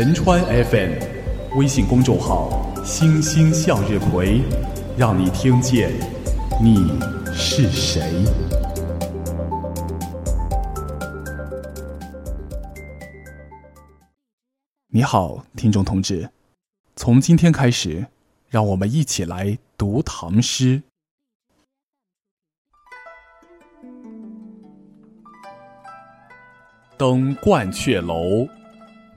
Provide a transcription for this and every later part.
陈川 FM，微信公众号“星星向日葵”，让你听见你是谁。你好，听众同志，从今天开始，让我们一起来读唐诗。登鹳雀楼，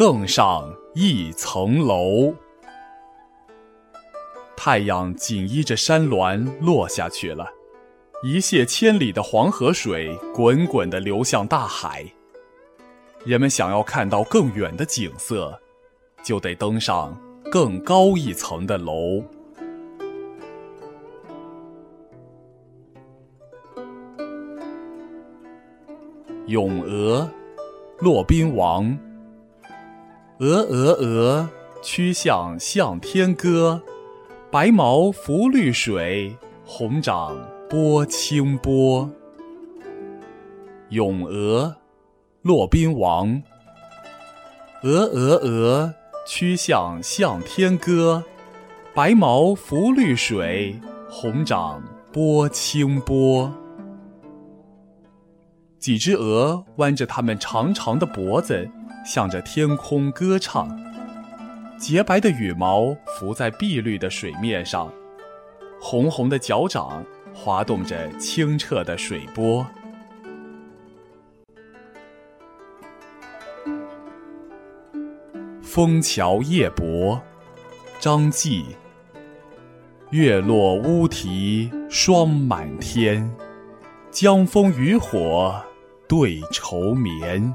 更上一层楼。太阳紧依着山峦落下去了，一泻千里的黄河水滚滚地流向大海。人们想要看到更远的景色，就得登上更高一层的楼。《咏鹅》骆宾王。鹅鹅鹅，曲项向天歌。白毛浮绿水，红掌拨清波。《咏鹅》骆宾王。鹅鹅鹅，曲项向天歌。白毛浮绿水，红掌拨清波。几只鹅弯着它们长长的脖子，向着天空歌唱。洁白的羽毛浮在碧绿的水面上，红红的脚掌滑动着清澈的水波。《枫桥夜泊》张继。月落乌啼霜满天，江枫渔火。对愁眠。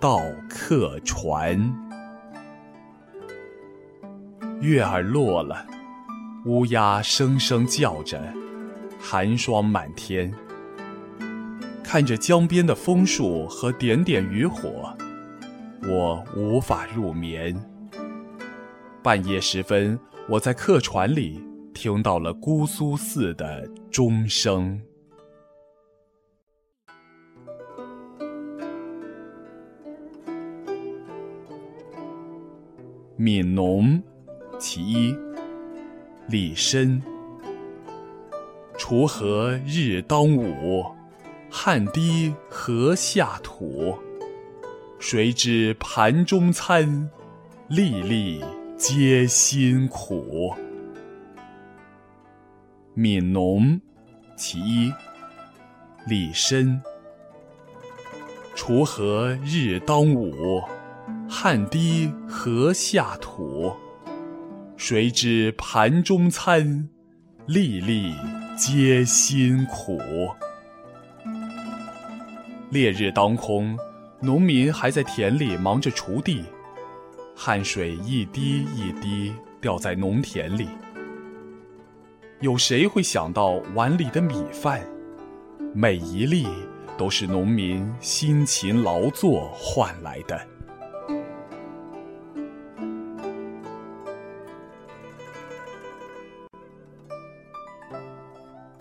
到客船。月儿落了，乌鸦声声叫着，寒霜满天。看着江边的枫树和点点渔火，我无法入眠。半夜时分，我在客船里听到了姑苏寺的钟声。《悯农》其一，李绅。锄禾日当午，汗滴禾下土。谁知盘中餐，粒粒皆辛苦。《悯农》其一，李绅。锄禾日当午。汗滴禾下土，谁知盘中餐，粒粒皆辛苦。烈日当空，农民还在田里忙着锄地，汗水一滴一滴掉在农田里。有谁会想到碗里的米饭，每一粒都是农民辛勤劳作换来的？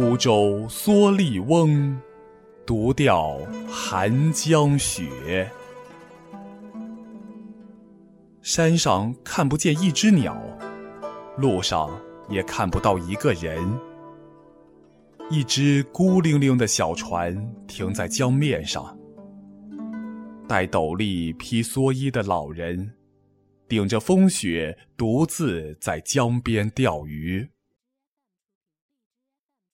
孤舟蓑笠翁，独钓寒江雪。山上看不见一只鸟，路上也看不到一个人。一只孤零零的小船停在江面上，戴斗笠、披蓑衣的老人，顶着风雪，独自在江边钓鱼。